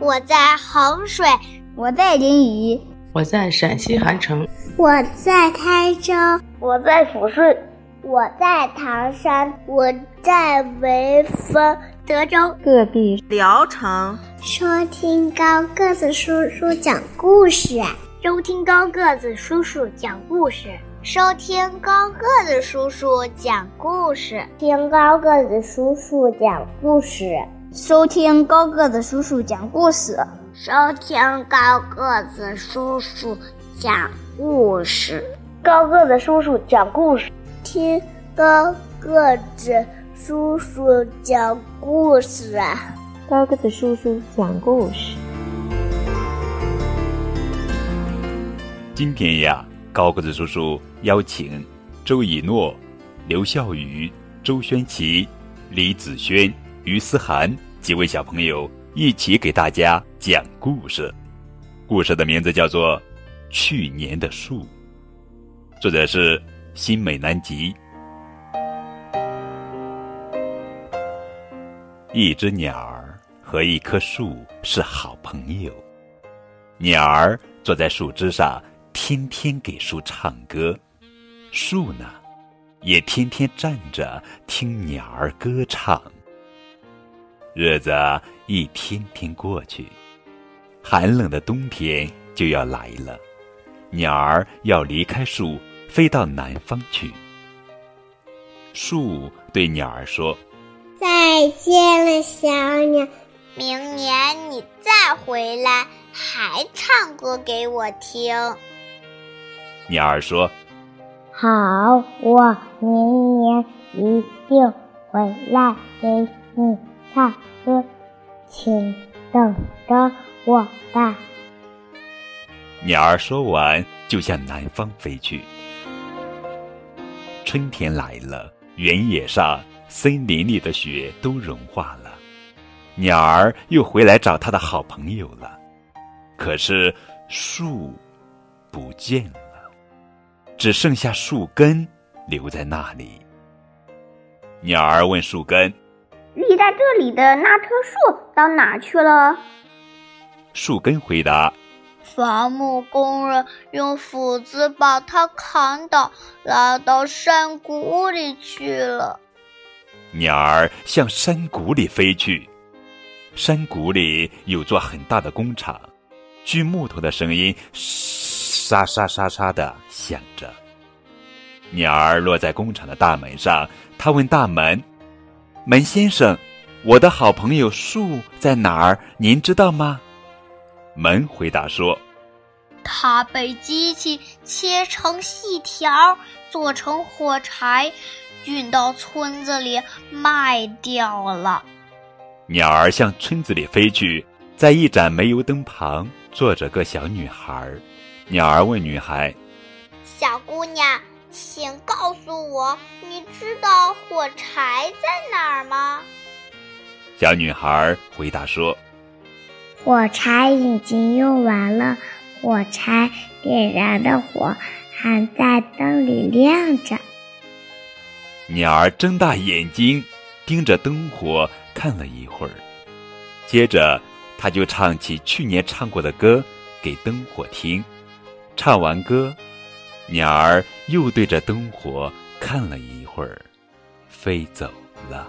我在衡水，我在临沂，我在陕西韩城，我在台州，我在抚顺，我在唐山，我在潍坊、德州、各地、聊城。收听高个子叔叔讲故事，收听高个子叔叔讲故事，收听高个子叔叔讲故事，听高个子叔叔讲故事。收听高个子叔叔讲故事，收听高个子叔叔讲故事，高个子叔叔讲故事，听高个子叔叔讲故事啊！高个子叔叔讲故事。今天呀，高个子叔叔邀请周以诺、刘笑宇、周轩琪、李子轩。于思涵几位小朋友一起给大家讲故事，故事的名字叫做《去年的树》，作者是新美南吉。一只鸟儿和一棵树是好朋友，鸟儿坐在树枝上，天天给树唱歌，树呢，也天天站着听鸟儿歌唱。日子一天天过去，寒冷的冬天就要来了。鸟儿要离开树，飞到南方去。树对鸟儿说：“再见了，小鸟，明年你再回来，还唱歌给我听。”鸟儿说：“好，我明年一定回来给你。”唱歌，请等着我吧。鸟儿说完，就向南方飞去。春天来了，原野上、森林里的雪都融化了，鸟儿又回来找它的好朋友了。可是树不见了，只剩下树根留在那里。鸟儿问树根。立在这里的那棵树到哪去了？树根回答：“伐木工人用斧子把它砍倒，拉到山谷里去了。”鸟儿向山谷里飞去，山谷里有座很大的工厂，锯木头的声音沙沙沙沙的响着。鸟儿落在工厂的大门上，他问大门。门先生，我的好朋友树在哪儿？您知道吗？门回答说：“它被机器切成细条，做成火柴，运到村子里卖掉了。”鸟儿向村子里飞去，在一盏煤油灯旁坐着个小女孩。鸟儿问女孩：“小姑娘。”请告诉我，你知道火柴在哪儿吗？小女孩回答说：“火柴已经用完了，火柴点燃的火还在灯里亮着。”鸟儿睁大眼睛盯着灯火看了一会儿，接着它就唱起去年唱过的歌给灯火听。唱完歌。鸟儿又对着灯火看了一会儿，飞走了。